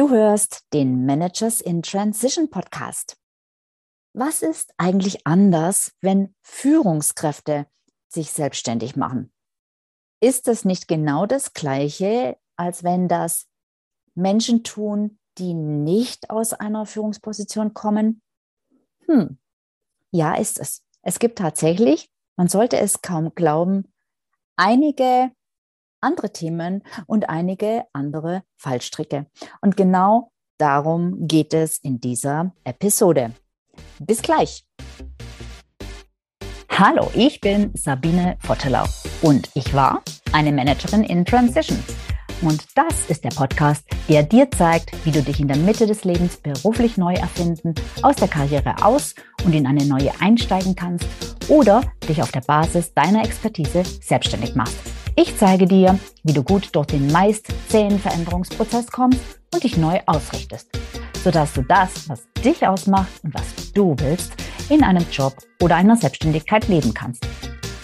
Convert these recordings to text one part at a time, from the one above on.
Du hörst den Managers in Transition Podcast. Was ist eigentlich anders, wenn Führungskräfte sich selbstständig machen? Ist das nicht genau das Gleiche, als wenn das Menschen tun, die nicht aus einer Führungsposition kommen? Hm, ja, ist es. Es gibt tatsächlich, man sollte es kaum glauben, einige andere Themen und einige andere Fallstricke. Und genau darum geht es in dieser Episode. Bis gleich. Hallo, ich bin Sabine Vottelau und ich war eine Managerin in Transition. Und das ist der Podcast, der dir zeigt, wie du dich in der Mitte des Lebens beruflich neu erfinden, aus der Karriere aus und in eine neue einsteigen kannst oder dich auf der Basis deiner Expertise selbstständig machst. Ich zeige dir, wie du gut durch den meist zähen Veränderungsprozess kommst und dich neu ausrichtest, sodass du das, was dich ausmacht und was du willst, in einem Job oder einer Selbstständigkeit leben kannst.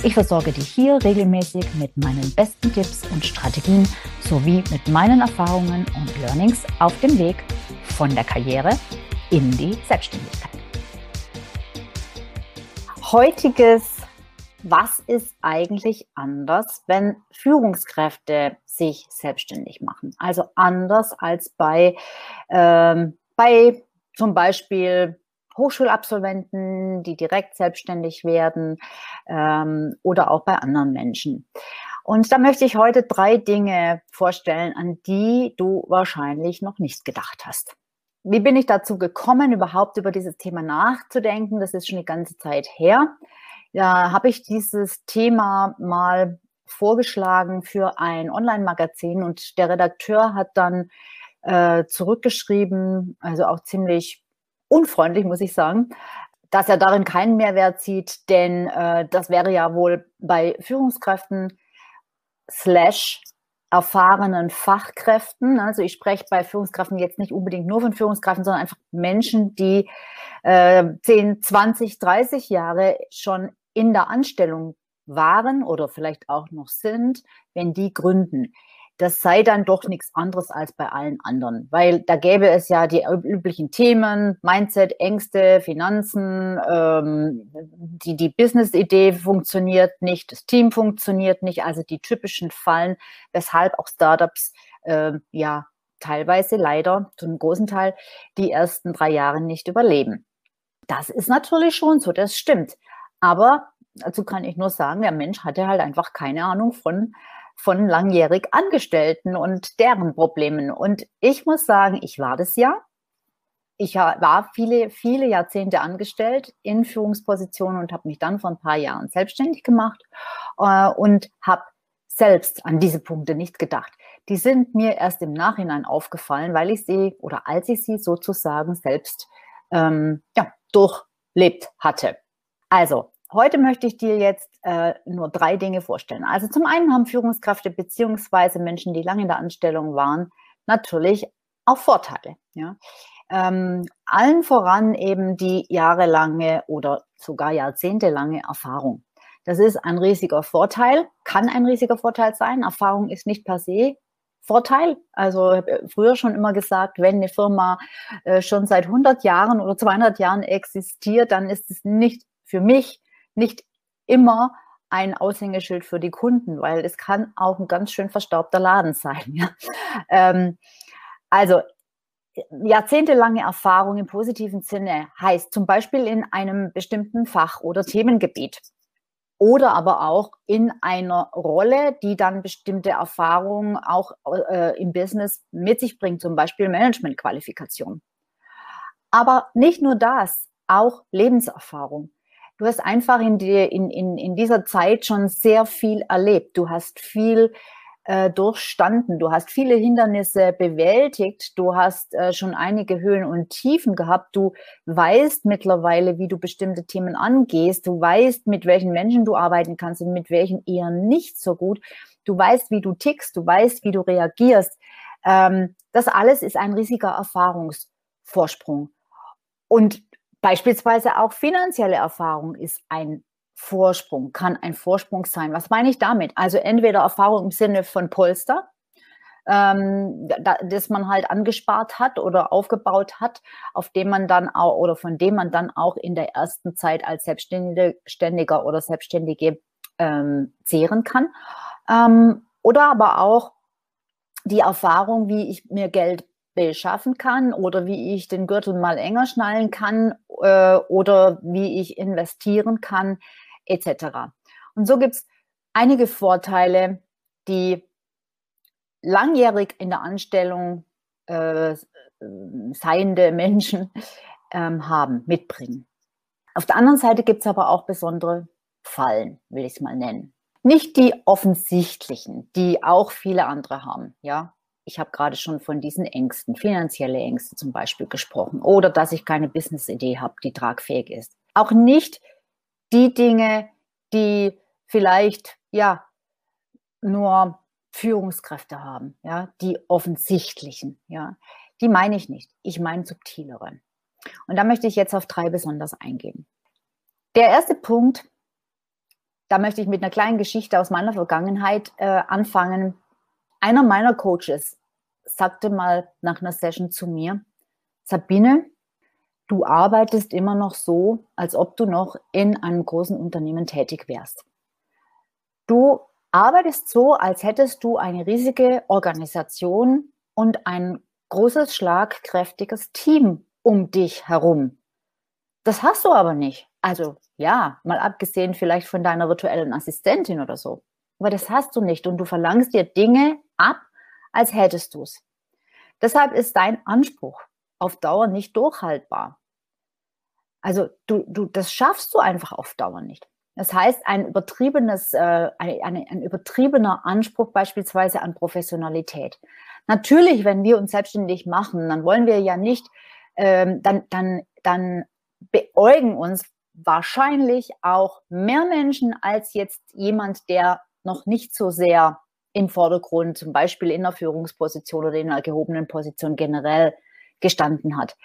Ich versorge dich hier regelmäßig mit meinen besten Tipps und Strategien sowie mit meinen Erfahrungen und Learnings auf dem Weg von der Karriere in die Selbstständigkeit. Heutiges was ist eigentlich anders, wenn Führungskräfte sich selbstständig machen? Also anders als bei, ähm, bei zum Beispiel Hochschulabsolventen, die direkt selbstständig werden ähm, oder auch bei anderen Menschen. Und da möchte ich heute drei Dinge vorstellen, an die du wahrscheinlich noch nicht gedacht hast. Wie bin ich dazu gekommen, überhaupt über dieses Thema nachzudenken? Das ist schon die ganze Zeit her da habe ich dieses Thema mal vorgeschlagen für ein Online-Magazin und der Redakteur hat dann äh, zurückgeschrieben, also auch ziemlich unfreundlich, muss ich sagen, dass er darin keinen Mehrwert sieht, denn äh, das wäre ja wohl bei Führungskräften slash erfahrenen Fachkräften. Also ich spreche bei Führungskräften jetzt nicht unbedingt nur von Führungskräften, sondern einfach Menschen, die äh, 10, 20, 30 Jahre schon in der Anstellung waren oder vielleicht auch noch sind, wenn die gründen. Das sei dann doch nichts anderes als bei allen anderen, weil da gäbe es ja die üblichen Themen, Mindset, Ängste, Finanzen, ähm, die, die Business-Idee funktioniert nicht, das Team funktioniert nicht, also die typischen Fallen, weshalb auch Startups äh, ja teilweise leider zum großen Teil die ersten drei Jahre nicht überleben. Das ist natürlich schon so, das stimmt. Aber dazu kann ich nur sagen, der Mensch hatte halt einfach keine Ahnung von, von langjährig Angestellten und deren Problemen. Und ich muss sagen, ich war das ja. Ich war viele, viele Jahrzehnte angestellt in Führungspositionen und habe mich dann vor ein paar Jahren selbstständig gemacht äh, und habe selbst an diese Punkte nicht gedacht. Die sind mir erst im Nachhinein aufgefallen, weil ich sie oder als ich sie sozusagen selbst ähm, ja, durchlebt hatte. Also, heute möchte ich dir jetzt äh, nur drei Dinge vorstellen. Also zum einen haben Führungskräfte beziehungsweise Menschen, die lange in der Anstellung waren, natürlich auch Vorteile. Ja? Ähm, allen voran eben die jahrelange oder sogar jahrzehntelange Erfahrung. Das ist ein riesiger Vorteil, kann ein riesiger Vorteil sein. Erfahrung ist nicht per se Vorteil. Also habe früher schon immer gesagt, wenn eine Firma äh, schon seit 100 Jahren oder 200 Jahren existiert, dann ist es nicht für mich nicht immer ein Aushängeschild für die Kunden, weil es kann auch ein ganz schön verstaubter Laden sein. Ja? Ähm, also jahrzehntelange Erfahrung im positiven Sinne heißt zum Beispiel in einem bestimmten Fach oder Themengebiet oder aber auch in einer Rolle, die dann bestimmte Erfahrungen auch äh, im Business mit sich bringt, zum Beispiel Managementqualifikation. Aber nicht nur das, auch Lebenserfahrung. Du hast einfach in, die, in, in, in dieser Zeit schon sehr viel erlebt. Du hast viel äh, durchstanden. Du hast viele Hindernisse bewältigt. Du hast äh, schon einige Höhen und Tiefen gehabt. Du weißt mittlerweile, wie du bestimmte Themen angehst. Du weißt, mit welchen Menschen du arbeiten kannst und mit welchen eher nicht so gut. Du weißt, wie du tickst. Du weißt, wie du reagierst. Ähm, das alles ist ein riesiger Erfahrungsvorsprung. Und Beispielsweise auch finanzielle Erfahrung ist ein Vorsprung, kann ein Vorsprung sein. Was meine ich damit? Also entweder Erfahrung im Sinne von Polster, ähm, da, das man halt angespart hat oder aufgebaut hat, auf dem man dann auch oder von dem man dann auch in der ersten Zeit als Selbstständiger oder Selbstständige ähm, zehren kann. Ähm, oder aber auch die Erfahrung, wie ich mir Geld beschaffen kann oder wie ich den Gürtel mal enger schnallen kann äh, oder wie ich investieren kann, etc. Und so gibt es einige Vorteile, die langjährig in der Anstellung äh, seiende Menschen ähm, haben, mitbringen. Auf der anderen Seite gibt es aber auch besondere Fallen, will ich es mal nennen. Nicht die offensichtlichen, die auch viele andere haben, ja. Ich habe gerade schon von diesen Ängsten, finanzielle Ängste zum Beispiel gesprochen, oder dass ich keine Business-Idee habe, die tragfähig ist. Auch nicht die Dinge, die vielleicht ja nur Führungskräfte haben, ja, die offensichtlichen, ja, die meine ich nicht. Ich meine subtilere. Und da möchte ich jetzt auf drei besonders eingehen. Der erste Punkt, da möchte ich mit einer kleinen Geschichte aus meiner Vergangenheit äh, anfangen. Einer meiner Coaches sagte mal nach einer Session zu mir, Sabine, du arbeitest immer noch so, als ob du noch in einem großen Unternehmen tätig wärst. Du arbeitest so, als hättest du eine riesige Organisation und ein großes, schlagkräftiges Team um dich herum. Das hast du aber nicht. Also ja, mal abgesehen vielleicht von deiner virtuellen Assistentin oder so. Aber das hast du nicht und du verlangst dir Dinge ab, als hättest du es. Deshalb ist dein Anspruch auf Dauer nicht durchhaltbar. Also du, du, das schaffst du einfach auf Dauer nicht. Das heißt, ein übertriebenes, äh, ein, ein, ein übertriebener Anspruch beispielsweise an Professionalität. Natürlich, wenn wir uns selbstständig machen, dann wollen wir ja nicht, ähm, dann, dann, dann beäugen uns wahrscheinlich auch mehr Menschen als jetzt jemand, der noch nicht so sehr im Vordergrund, zum Beispiel in der Führungsposition oder in einer gehobenen Position generell gestanden hat.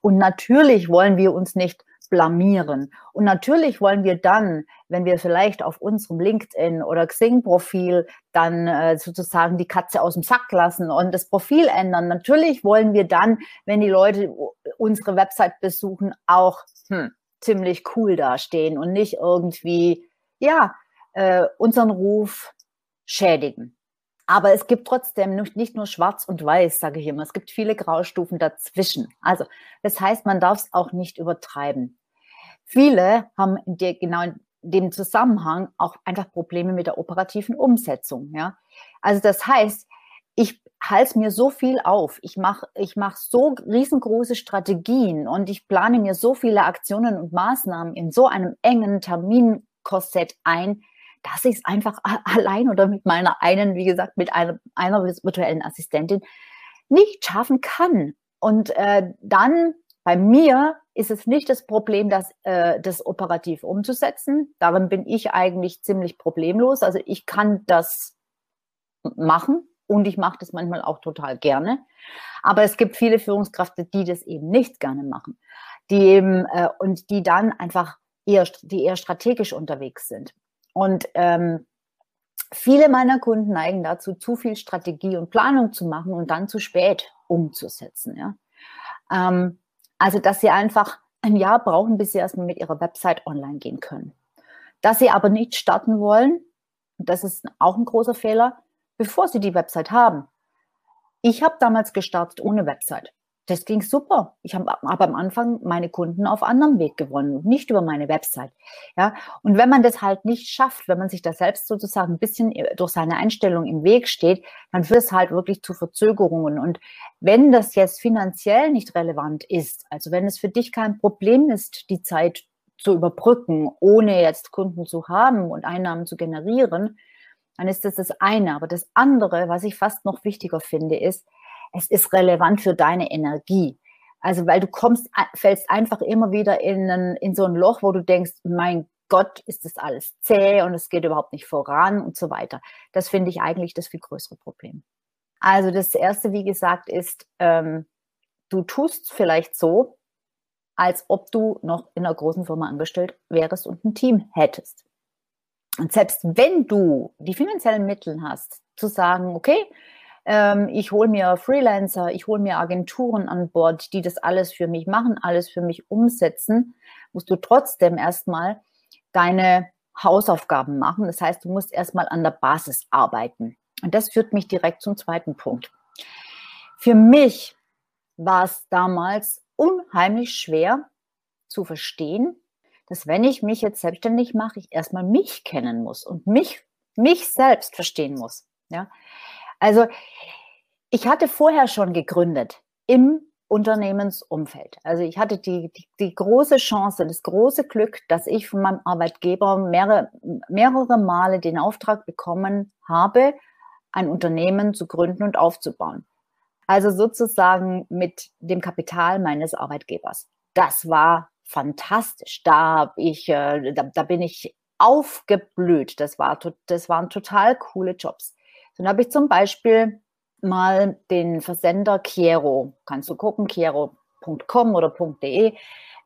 Und natürlich wollen wir uns nicht blamieren. Und natürlich wollen wir dann, wenn wir vielleicht auf unserem LinkedIn oder Xing-Profil dann äh, sozusagen die Katze aus dem Sack lassen und das Profil ändern, natürlich wollen wir dann, wenn die Leute unsere Website besuchen, auch hm, ziemlich cool dastehen und nicht irgendwie, ja, äh, unseren Ruf schädigen. Aber es gibt trotzdem nicht nur schwarz und weiß, sage ich immer. Es gibt viele Graustufen dazwischen. Also, das heißt, man darf es auch nicht übertreiben. Viele haben der, genau in dem Zusammenhang auch einfach Probleme mit der operativen Umsetzung. Ja? Also, das heißt, ich halte mir so viel auf. Ich mache ich mach so riesengroße Strategien und ich plane mir so viele Aktionen und Maßnahmen in so einem engen Terminkorsett ein, dass ich es einfach allein oder mit meiner einen, wie gesagt, mit einer, einer virtuellen Assistentin nicht schaffen kann. Und äh, dann bei mir ist es nicht das Problem, das, äh, das operativ umzusetzen. Darin bin ich eigentlich ziemlich problemlos. Also ich kann das machen und ich mache das manchmal auch total gerne. Aber es gibt viele Führungskräfte, die das eben nicht gerne machen, die eben äh, und die dann einfach eher, die eher strategisch unterwegs sind. Und ähm, viele meiner Kunden neigen dazu, zu viel Strategie und Planung zu machen und dann zu spät umzusetzen. Ja? Ähm, also, dass sie einfach ein Jahr brauchen, bis sie erstmal mit ihrer Website online gehen können. Dass sie aber nicht starten wollen, das ist auch ein großer Fehler, bevor sie die Website haben. Ich habe damals gestartet ohne Website das ging super. Ich habe aber am Anfang meine Kunden auf anderem Weg gewonnen, nicht über meine Website. Ja, und wenn man das halt nicht schafft, wenn man sich da selbst sozusagen ein bisschen durch seine Einstellung im Weg steht, dann führt es halt wirklich zu Verzögerungen. Und wenn das jetzt finanziell nicht relevant ist, also wenn es für dich kein Problem ist, die Zeit zu überbrücken, ohne jetzt Kunden zu haben und Einnahmen zu generieren, dann ist das das eine. Aber das andere, was ich fast noch wichtiger finde, ist, es ist relevant für deine Energie. Also, weil du kommst, fällst einfach immer wieder in, ein, in so ein Loch, wo du denkst, mein Gott, ist das alles zäh und es geht überhaupt nicht voran und so weiter. Das finde ich eigentlich das viel größere Problem. Also das erste, wie gesagt, ist, ähm, du tust vielleicht so, als ob du noch in einer großen Firma angestellt wärst und ein Team hättest. Und selbst wenn du die finanziellen Mittel hast, zu sagen, okay, ähm, ich hole mir Freelancer, ich hole mir Agenturen an Bord, die das alles für mich machen, alles für mich umsetzen, musst du trotzdem erstmal deine Hausaufgaben machen. Das heißt, du musst erstmal an der Basis arbeiten. Und das führt mich direkt zum zweiten Punkt. Für mich war es damals unheimlich schwer zu verstehen, dass wenn ich mich jetzt selbstständig mache, ich erstmal mich kennen muss und mich, mich selbst verstehen muss. Ja? Also ich hatte vorher schon gegründet im Unternehmensumfeld. Also ich hatte die, die, die, große Chance, das große Glück, dass ich von meinem Arbeitgeber mehrere, mehrere Male den Auftrag bekommen habe, ein Unternehmen zu gründen und aufzubauen. Also sozusagen mit dem Kapital meines Arbeitgebers. Das war fantastisch. Da, ich, äh, da, da bin ich aufgeblüht. Das, war, das waren total coole Jobs. Dann habe ich zum Beispiel mal den Versender Kiero, kannst du gucken, kiero.com oder .de.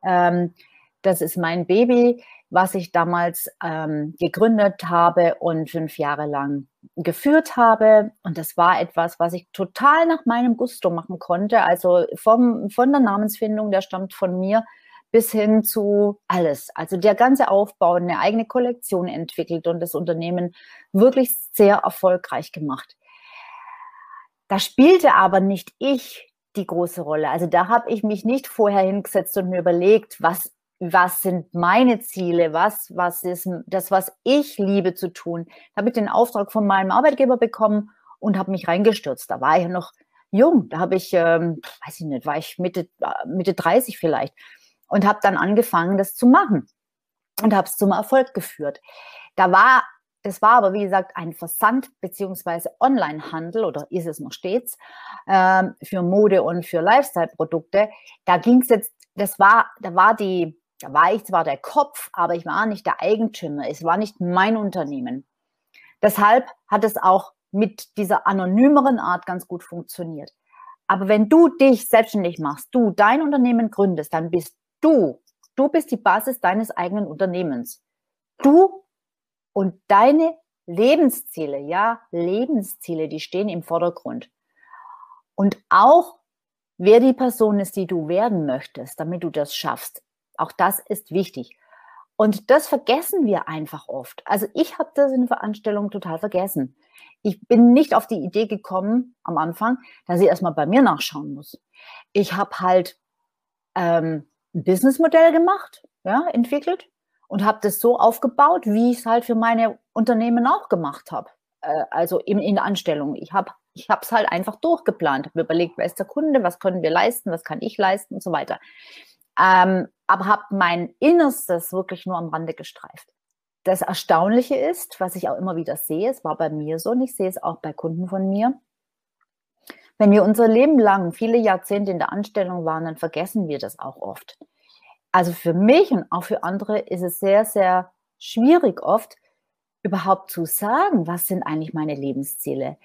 Ähm, das ist mein Baby, was ich damals ähm, gegründet habe und fünf Jahre lang geführt habe. Und das war etwas, was ich total nach meinem Gusto machen konnte. Also vom, von der Namensfindung, der stammt von mir, bis hin zu alles. Also der ganze Aufbau, eine eigene Kollektion entwickelt und das Unternehmen wirklich sehr erfolgreich gemacht. Da spielte aber nicht ich die große Rolle. Also da habe ich mich nicht vorher hingesetzt und mir überlegt, was was sind meine Ziele, was, was ist das, was ich liebe zu tun. Da habe ich den Auftrag von meinem Arbeitgeber bekommen und habe mich reingestürzt. Da war ich ja noch jung, da habe ich, ähm, weiß ich nicht, war ich Mitte, Mitte 30 vielleicht und habe dann angefangen, das zu machen und habe es zum Erfolg geführt. Da war, das war aber wie gesagt ein Versand beziehungsweise Onlinehandel oder ist es noch stets ähm, für Mode und für Lifestyle-Produkte. Da ging es jetzt, das war, da war die, da war ich zwar der Kopf, aber ich war nicht der Eigentümer. Es war nicht mein Unternehmen. Deshalb hat es auch mit dieser anonymeren Art ganz gut funktioniert. Aber wenn du dich selbstständig machst, du dein Unternehmen gründest, dann bist Du, du bist die Basis deines eigenen Unternehmens. Du und deine Lebensziele, ja, Lebensziele, die stehen im Vordergrund. Und auch wer die Person ist, die du werden möchtest, damit du das schaffst. Auch das ist wichtig. Und das vergessen wir einfach oft. Also ich habe das in Veranstaltungen total vergessen. Ich bin nicht auf die Idee gekommen am Anfang, dass ich erstmal bei mir nachschauen muss. Ich habe halt ähm, ein Businessmodell gemacht, ja, entwickelt und habe das so aufgebaut, wie ich es halt für meine Unternehmen auch gemacht habe. Äh, also in, in der Anstellung. Ich habe ich habe es halt einfach durchgeplant, habe überlegt, wer ist der Kunde, was können wir leisten, was kann ich leisten und so weiter. Ähm, aber habe mein Innerstes wirklich nur am Rande gestreift. Das Erstaunliche ist, was ich auch immer wieder sehe, es war bei mir so und ich sehe es auch bei Kunden von mir, wenn wir unser Leben lang viele Jahrzehnte in der Anstellung waren, dann vergessen wir das auch oft. Also für mich und auch für andere ist es sehr, sehr schwierig oft überhaupt zu sagen, was sind eigentlich meine Lebensziele?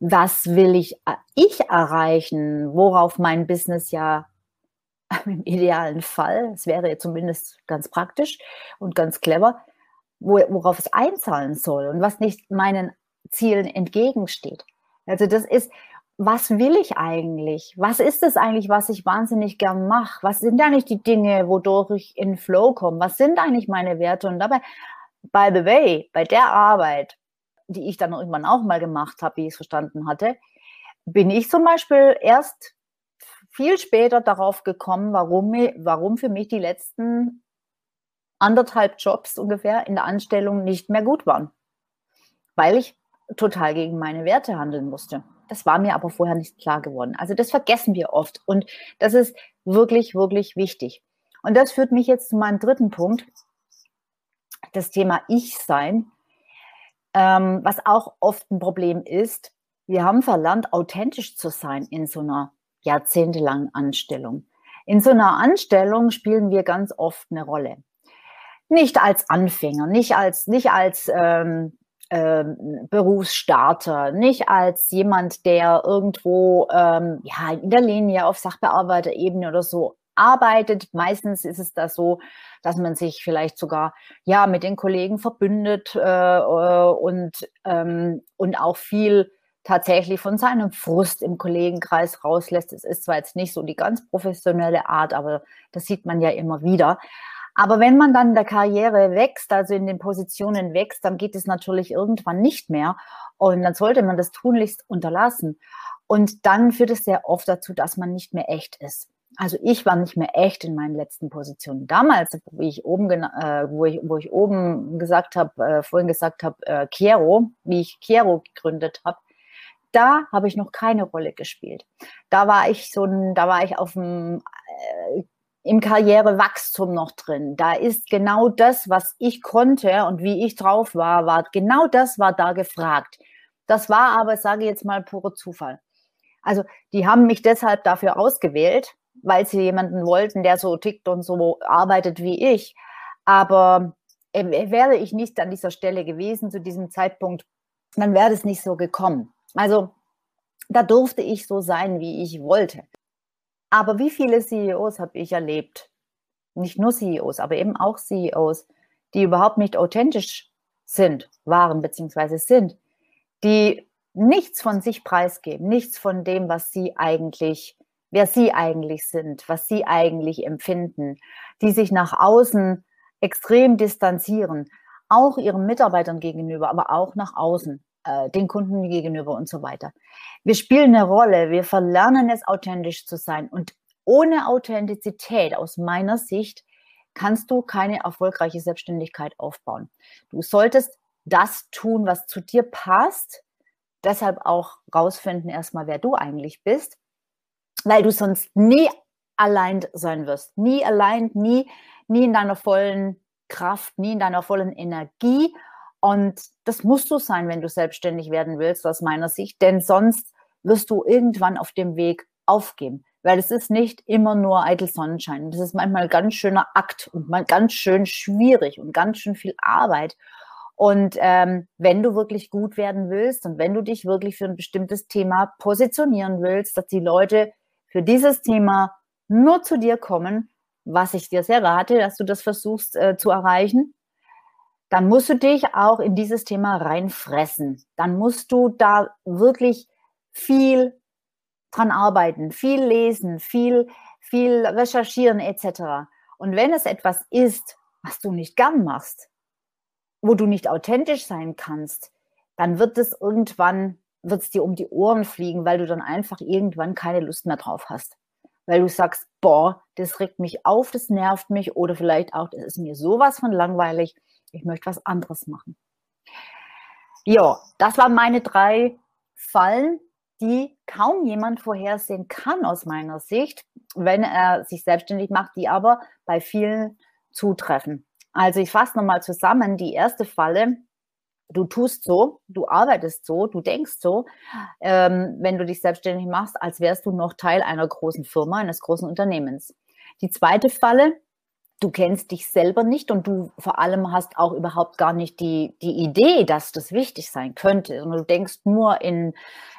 Was will ich, äh, ich erreichen? Worauf mein Business ja im idealen Fall, es wäre zumindest ganz praktisch und ganz clever, worauf es einzahlen soll und was nicht meinen Zielen entgegensteht. Also das ist, was will ich eigentlich? Was ist es eigentlich, was ich wahnsinnig gern mache? Was sind eigentlich die Dinge, wodurch ich in Flow komme? Was sind eigentlich meine Werte? Und dabei, by the way, bei der Arbeit, die ich dann irgendwann auch mal gemacht habe, wie ich es verstanden hatte, bin ich zum Beispiel erst viel später darauf gekommen, warum, warum für mich die letzten anderthalb Jobs ungefähr in der Anstellung nicht mehr gut waren. Weil ich total gegen meine Werte handeln musste. Das war mir aber vorher nicht klar geworden. Also das vergessen wir oft und das ist wirklich, wirklich wichtig. Und das führt mich jetzt zu meinem dritten Punkt, das Thema Ich-Sein, ähm, was auch oft ein Problem ist. Wir haben verlernt, authentisch zu sein in so einer jahrzehntelangen Anstellung. In so einer Anstellung spielen wir ganz oft eine Rolle. Nicht als Anfänger, nicht als, nicht als ähm, ähm, Berufsstarter, nicht als jemand, der irgendwo ähm, ja, in der Linie auf Sachbearbeiterebene oder so arbeitet. Meistens ist es da so, dass man sich vielleicht sogar ja mit den Kollegen verbündet äh, äh und, ähm, und auch viel tatsächlich von seinem Frust im Kollegenkreis rauslässt. Es ist zwar jetzt nicht so die ganz professionelle Art, aber das sieht man ja immer wieder. Aber wenn man dann in der Karriere wächst, also in den Positionen wächst, dann geht es natürlich irgendwann nicht mehr. Und dann sollte man das tunlichst unterlassen. Und dann führt es sehr oft dazu, dass man nicht mehr echt ist. Also ich war nicht mehr echt in meinen letzten Positionen. Damals, wo ich oben, äh, wo ich, wo ich oben gesagt habe, äh, vorhin gesagt habe, äh, Kero, wie ich Kero gegründet habe, da habe ich noch keine Rolle gespielt. Da war ich so ein, da war ich auf dem äh, im Karrierewachstum noch drin. Da ist genau das, was ich konnte und wie ich drauf war, war genau das war da gefragt. Das war aber, sage ich jetzt mal, pure Zufall. Also die haben mich deshalb dafür ausgewählt, weil sie jemanden wollten, der so tickt und so arbeitet wie ich. Aber äh, wäre ich nicht an dieser Stelle gewesen zu diesem Zeitpunkt, dann wäre es nicht so gekommen. Also da durfte ich so sein, wie ich wollte. Aber wie viele CEOs habe ich erlebt? Nicht nur CEOs, aber eben auch CEOs, die überhaupt nicht authentisch sind, waren beziehungsweise sind, die nichts von sich preisgeben, nichts von dem, was sie eigentlich, wer sie eigentlich sind, was sie eigentlich empfinden, die sich nach außen extrem distanzieren, auch ihren Mitarbeitern gegenüber, aber auch nach außen äh, den Kunden gegenüber und so weiter. Wir spielen eine Rolle, wir verlernen es, authentisch zu sein. Und ohne Authentizität aus meiner Sicht kannst du keine erfolgreiche Selbstständigkeit aufbauen. Du solltest das tun, was zu dir passt. Deshalb auch rausfinden erstmal, wer du eigentlich bist, weil du sonst nie allein sein wirst. Nie allein, nie, nie in deiner vollen Kraft, nie in deiner vollen Energie und das musst du sein, wenn du selbstständig werden willst, aus meiner Sicht, denn sonst wirst du irgendwann auf dem Weg aufgeben. Weil es ist nicht immer nur eitel Sonnenschein. Das ist manchmal ein ganz schöner Akt und mal ganz schön schwierig und ganz schön viel Arbeit. Und ähm, wenn du wirklich gut werden willst und wenn du dich wirklich für ein bestimmtes Thema positionieren willst, dass die Leute für dieses Thema nur zu dir kommen, was ich dir sehr rate, dass du das versuchst äh, zu erreichen, dann musst du dich auch in dieses Thema reinfressen. Dann musst du da wirklich viel dran arbeiten, viel lesen, viel, viel recherchieren etc. Und wenn es etwas ist, was du nicht gern machst, wo du nicht authentisch sein kannst, dann wird es irgendwann, wird es dir um die Ohren fliegen, weil du dann einfach irgendwann keine Lust mehr drauf hast. Weil du sagst, boah, das regt mich auf, das nervt mich oder vielleicht auch, das ist mir sowas von langweilig ich möchte was anderes machen. Ja, das waren meine drei Fallen, die kaum jemand vorhersehen kann aus meiner Sicht, wenn er sich selbstständig macht, die aber bei vielen zutreffen. Also ich fasse nochmal zusammen. Die erste Falle, du tust so, du arbeitest so, du denkst so, ähm, wenn du dich selbstständig machst, als wärst du noch Teil einer großen Firma, eines großen Unternehmens. Die zweite Falle, du kennst dich selber nicht und du vor allem hast auch überhaupt gar nicht die, die Idee, dass das wichtig sein könnte, sondern du denkst nur in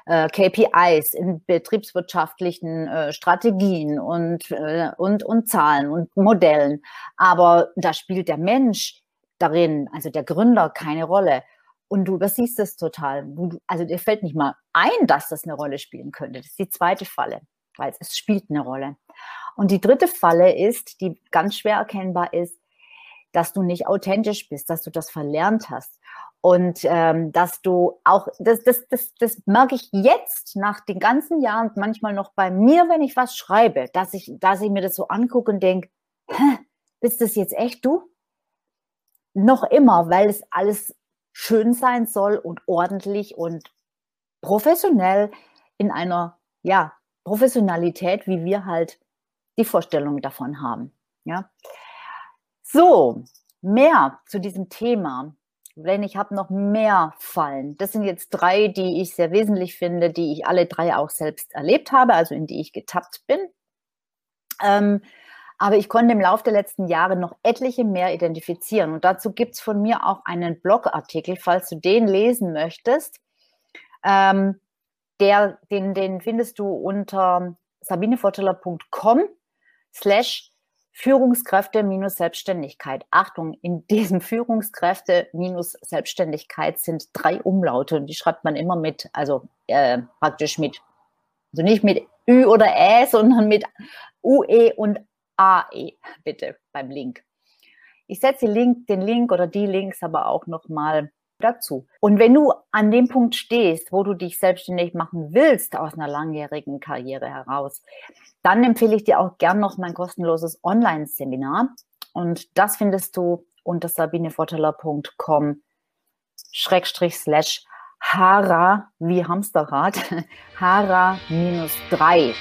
äh, KPIs, in betriebswirtschaftlichen äh, Strategien und, äh, und, und Zahlen und Modellen. Aber da spielt der Mensch darin, also der Gründer, keine Rolle. Und du übersiehst es total. Also dir fällt nicht mal ein, dass das eine Rolle spielen könnte. Das ist die zweite Falle, weil es spielt eine Rolle. Und die dritte Falle ist, die ganz schwer erkennbar ist, dass du nicht authentisch bist, dass du das verlernt hast. Und ähm, dass du auch, das, das, das, das merke ich jetzt nach den ganzen Jahren manchmal noch bei mir, wenn ich was schreibe, dass ich, dass ich mir das so angucke und denke, bist das jetzt echt du? Noch immer, weil es alles schön sein soll und ordentlich und professionell in einer, ja, Professionalität, wie wir halt die Vorstellung davon haben. Ja. So, mehr zu diesem Thema. Wenn ich habe noch mehr Fallen. Das sind jetzt drei, die ich sehr wesentlich finde, die ich alle drei auch selbst erlebt habe, also in die ich getappt bin. Ähm, aber ich konnte im Laufe der letzten Jahre noch etliche mehr identifizieren. Und dazu gibt es von mir auch einen Blogartikel, falls du den lesen möchtest. Ähm, der, den, den findest du unter sabinevorteller.com slash Führungskräfte minus Selbstständigkeit. Achtung, in diesem Führungskräfte minus Selbstständigkeit sind drei Umlaute und die schreibt man immer mit, also äh, praktisch mit, also nicht mit Ü oder Ä, sondern mit UE und AE, bitte, beim Link. Ich setze den Link oder die Links aber auch nochmal dazu. Und wenn du an dem Punkt stehst, wo du dich selbstständig machen willst aus einer langjährigen Karriere heraus, dann empfehle ich dir auch gern noch mein kostenloses Online-Seminar. Und das findest du unter sabinevorteller.com schrägstrich slash Hara wie Hamsterrad, Hara minus drei.